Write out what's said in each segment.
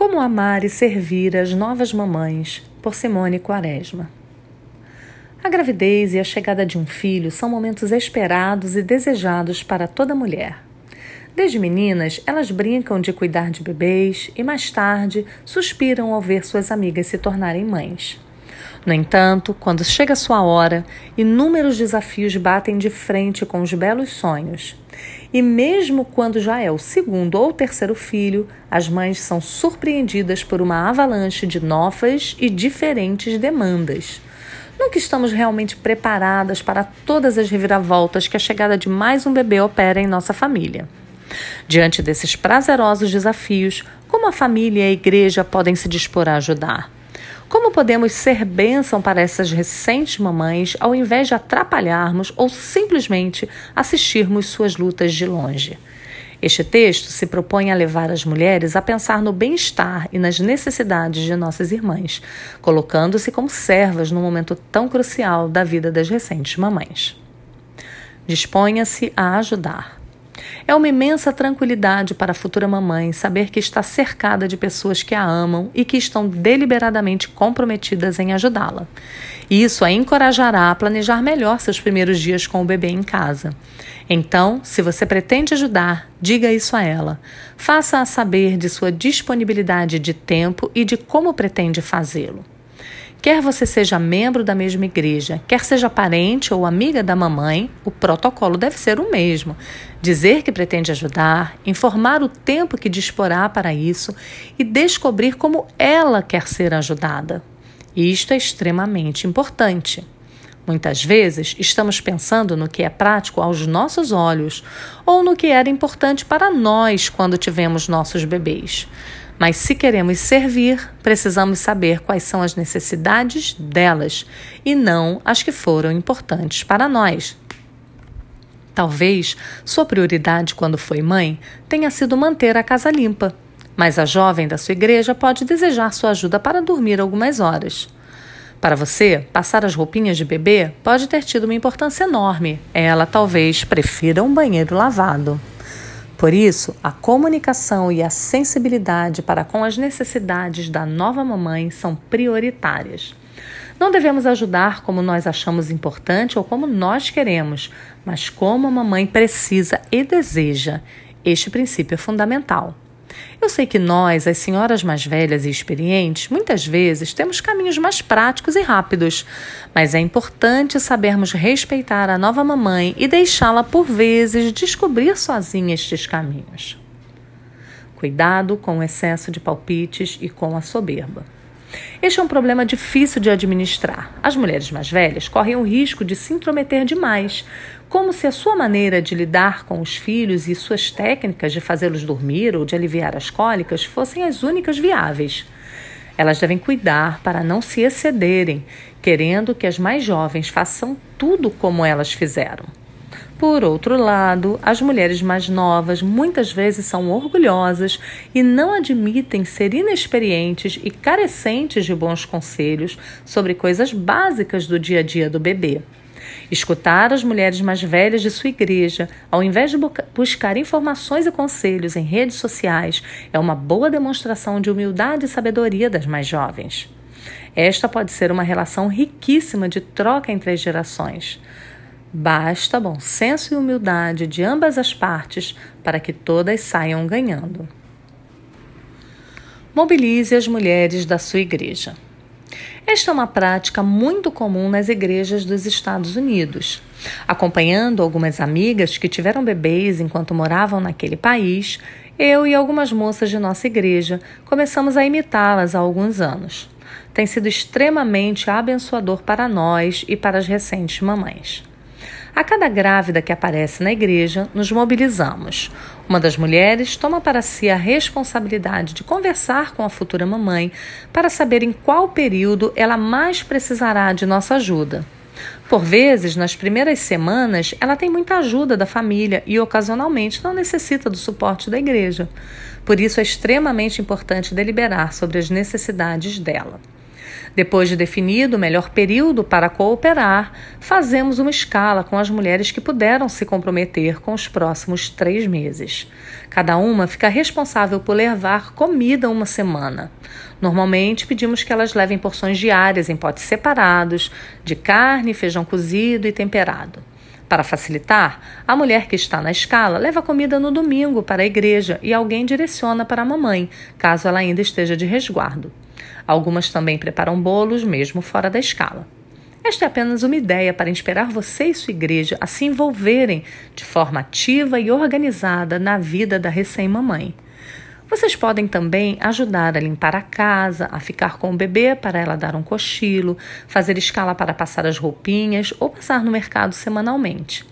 Como amar e servir as novas mamães, por Simone Quaresma. A gravidez e a chegada de um filho são momentos esperados e desejados para toda mulher. Desde meninas, elas brincam de cuidar de bebês e mais tarde suspiram ao ver suas amigas se tornarem mães. No entanto, quando chega sua hora, inúmeros desafios batem de frente com os belos sonhos. E mesmo quando já é o segundo ou terceiro filho, as mães são surpreendidas por uma avalanche de novas e diferentes demandas. Nunca estamos realmente preparadas para todas as reviravoltas que a chegada de mais um bebê opera em nossa família. Diante desses prazerosos desafios, como a família e a igreja podem se dispor a ajudar? Como podemos ser bênção para essas recentes mamães ao invés de atrapalharmos ou simplesmente assistirmos suas lutas de longe? Este texto se propõe a levar as mulheres a pensar no bem-estar e nas necessidades de nossas irmãs, colocando-se como servas no momento tão crucial da vida das recentes mamães. Disponha-se a ajudar. É uma imensa tranquilidade para a futura mamãe saber que está cercada de pessoas que a amam e que estão deliberadamente comprometidas em ajudá-la. Isso a encorajará a planejar melhor seus primeiros dias com o bebê em casa. Então, se você pretende ajudar, diga isso a ela. Faça-a saber de sua disponibilidade de tempo e de como pretende fazê-lo. Quer você seja membro da mesma igreja, quer seja parente ou amiga da mamãe, o protocolo deve ser o mesmo. Dizer que pretende ajudar, informar o tempo que disporá para isso e descobrir como ela quer ser ajudada. Isto é extremamente importante. Muitas vezes estamos pensando no que é prático aos nossos olhos ou no que era importante para nós quando tivemos nossos bebês. Mas se queremos servir, precisamos saber quais são as necessidades delas e não as que foram importantes para nós. Talvez sua prioridade quando foi mãe tenha sido manter a casa limpa, mas a jovem da sua igreja pode desejar sua ajuda para dormir algumas horas. Para você, passar as roupinhas de bebê pode ter tido uma importância enorme. Ela talvez prefira um banheiro lavado. Por isso, a comunicação e a sensibilidade para com as necessidades da nova mamãe são prioritárias. Não devemos ajudar como nós achamos importante ou como nós queremos, mas como a mamãe precisa e deseja. Este princípio é fundamental. Eu sei que nós, as senhoras mais velhas e experientes, muitas vezes temos caminhos mais práticos e rápidos, mas é importante sabermos respeitar a nova mamãe e deixá-la, por vezes, descobrir sozinha estes caminhos. Cuidado com o excesso de palpites e com a soberba. Este é um problema difícil de administrar. As mulheres mais velhas correm o risco de se intrometer demais, como se a sua maneira de lidar com os filhos e suas técnicas de fazê-los dormir ou de aliviar as cólicas fossem as únicas viáveis. Elas devem cuidar para não se excederem, querendo que as mais jovens façam tudo como elas fizeram. Por outro lado, as mulheres mais novas muitas vezes são orgulhosas e não admitem ser inexperientes e carecentes de bons conselhos sobre coisas básicas do dia a dia do bebê. Escutar as mulheres mais velhas de sua igreja, ao invés de buscar informações e conselhos em redes sociais, é uma boa demonstração de humildade e sabedoria das mais jovens. Esta pode ser uma relação riquíssima de troca entre as gerações. Basta bom senso e humildade de ambas as partes para que todas saiam ganhando. Mobilize as mulheres da sua igreja. Esta é uma prática muito comum nas igrejas dos Estados Unidos. Acompanhando algumas amigas que tiveram bebês enquanto moravam naquele país, eu e algumas moças de nossa igreja começamos a imitá-las há alguns anos. Tem sido extremamente abençoador para nós e para as recentes mamães. A cada grávida que aparece na igreja, nos mobilizamos. Uma das mulheres toma para si a responsabilidade de conversar com a futura mamãe para saber em qual período ela mais precisará de nossa ajuda. Por vezes, nas primeiras semanas, ela tem muita ajuda da família e ocasionalmente não necessita do suporte da igreja. Por isso, é extremamente importante deliberar sobre as necessidades dela. Depois de definido o melhor período para cooperar, fazemos uma escala com as mulheres que puderam se comprometer com os próximos três meses. Cada uma fica responsável por levar comida uma semana. Normalmente pedimos que elas levem porções diárias em potes separados, de carne, feijão cozido e temperado. Para facilitar, a mulher que está na escala leva comida no domingo para a igreja e alguém direciona para a mamãe, caso ela ainda esteja de resguardo. Algumas também preparam bolos, mesmo fora da escala. Esta é apenas uma ideia para inspirar você e sua igreja a se envolverem de forma ativa e organizada na vida da recém-mamãe. Vocês podem também ajudar a limpar a casa, a ficar com o bebê para ela dar um cochilo, fazer escala para passar as roupinhas ou passar no mercado semanalmente.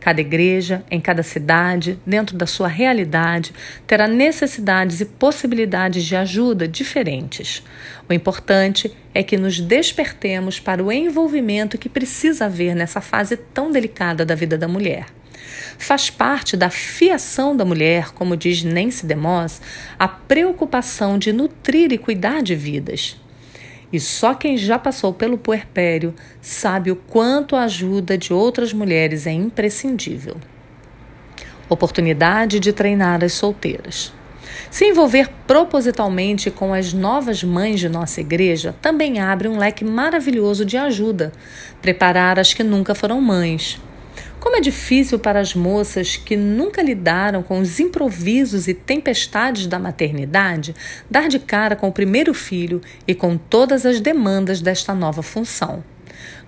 Cada igreja, em cada cidade, dentro da sua realidade, terá necessidades e possibilidades de ajuda diferentes. O importante é que nos despertemos para o envolvimento que precisa haver nessa fase tão delicada da vida da mulher. Faz parte da fiação da mulher, como diz Nancy DeMoss, a preocupação de nutrir e cuidar de vidas. E só quem já passou pelo puerpério sabe o quanto a ajuda de outras mulheres é imprescindível. Oportunidade de treinar as solteiras. Se envolver propositalmente com as novas mães de nossa igreja também abre um leque maravilhoso de ajuda. Preparar as que nunca foram mães, como é difícil para as moças que nunca lidaram com os improvisos e tempestades da maternidade dar de cara com o primeiro filho e com todas as demandas desta nova função.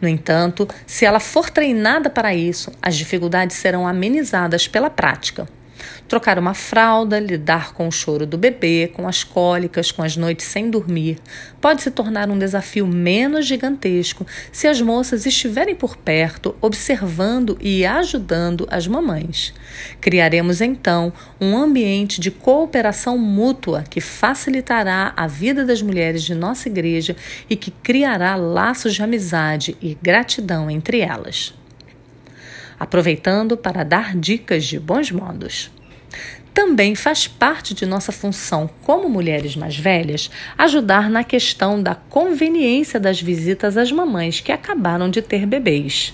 No entanto, se ela for treinada para isso, as dificuldades serão amenizadas pela prática. Trocar uma fralda, lidar com o choro do bebê, com as cólicas, com as noites sem dormir, pode se tornar um desafio menos gigantesco se as moças estiverem por perto, observando e ajudando as mamães. Criaremos então um ambiente de cooperação mútua que facilitará a vida das mulheres de nossa igreja e que criará laços de amizade e gratidão entre elas aproveitando para dar dicas de bons modos. Também faz parte de nossa função como mulheres mais velhas ajudar na questão da conveniência das visitas às mamães que acabaram de ter bebês.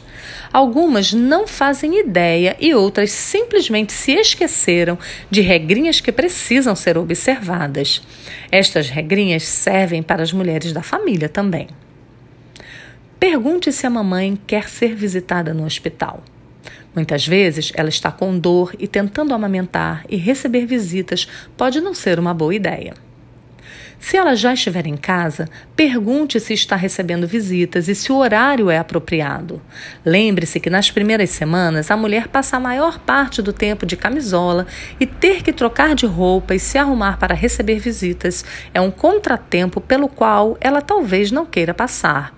Algumas não fazem ideia e outras simplesmente se esqueceram de regrinhas que precisam ser observadas. Estas regrinhas servem para as mulheres da família também. Pergunte se a mamãe quer ser visitada no hospital. Muitas vezes ela está com dor e tentando amamentar e receber visitas pode não ser uma boa ideia. Se ela já estiver em casa, pergunte se está recebendo visitas e se o horário é apropriado. Lembre-se que nas primeiras semanas a mulher passa a maior parte do tempo de camisola e ter que trocar de roupa e se arrumar para receber visitas é um contratempo pelo qual ela talvez não queira passar.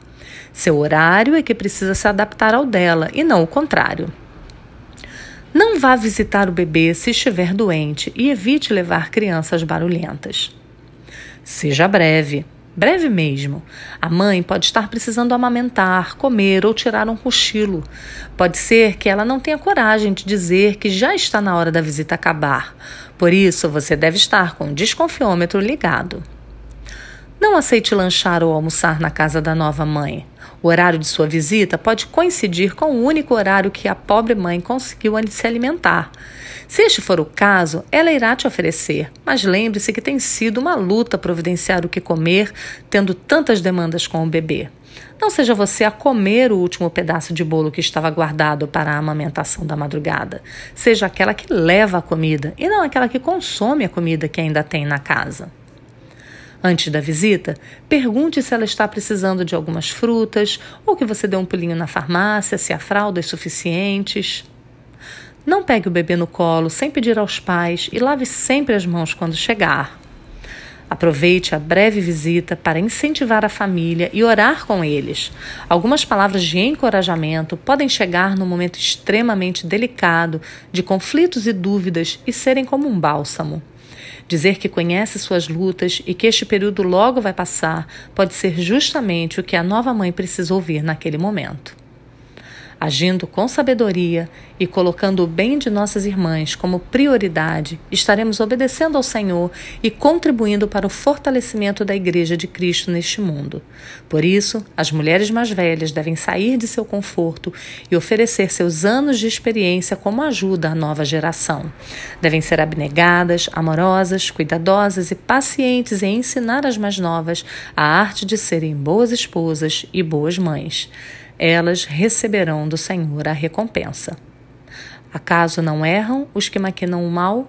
Seu horário é que precisa se adaptar ao dela e não o contrário. Não vá visitar o bebê se estiver doente e evite levar crianças barulhentas. Seja breve, breve mesmo. A mãe pode estar precisando amamentar, comer ou tirar um cochilo. Pode ser que ela não tenha coragem de dizer que já está na hora da visita acabar. Por isso, você deve estar com o desconfiômetro ligado. Não aceite lanchar ou almoçar na casa da nova mãe. O horário de sua visita pode coincidir com o único horário que a pobre mãe conseguiu se alimentar. Se este for o caso, ela irá te oferecer, mas lembre-se que tem sido uma luta providenciar o que comer, tendo tantas demandas com o bebê. Não seja você a comer o último pedaço de bolo que estava guardado para a amamentação da madrugada. Seja aquela que leva a comida e não aquela que consome a comida que ainda tem na casa. Antes da visita, pergunte se ela está precisando de algumas frutas ou que você dê um pulinho na farmácia, se há fraldas suficientes. Não pegue o bebê no colo sem pedir aos pais e lave sempre as mãos quando chegar. Aproveite a breve visita para incentivar a família e orar com eles. Algumas palavras de encorajamento podem chegar num momento extremamente delicado de conflitos e dúvidas e serem como um bálsamo. Dizer que conhece suas lutas e que este período logo vai passar pode ser justamente o que a nova mãe precisa ouvir naquele momento. Agindo com sabedoria e colocando o bem de nossas irmãs como prioridade, estaremos obedecendo ao Senhor e contribuindo para o fortalecimento da Igreja de Cristo neste mundo. Por isso, as mulheres mais velhas devem sair de seu conforto e oferecer seus anos de experiência como ajuda à nova geração. Devem ser abnegadas, amorosas, cuidadosas e pacientes em ensinar as mais novas a arte de serem boas esposas e boas mães elas receberão do Senhor a recompensa. Acaso não erram os que maquinam o mal?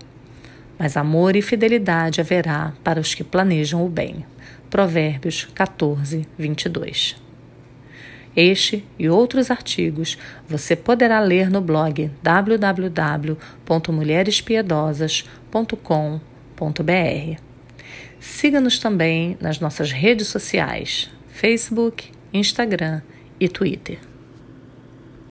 Mas amor e fidelidade haverá para os que planejam o bem. Provérbios 14, 22. Este e outros artigos você poderá ler no blog www.mulherespiedosas.com.br. Siga-nos também nas nossas redes sociais: Facebook, Instagram e Twitter.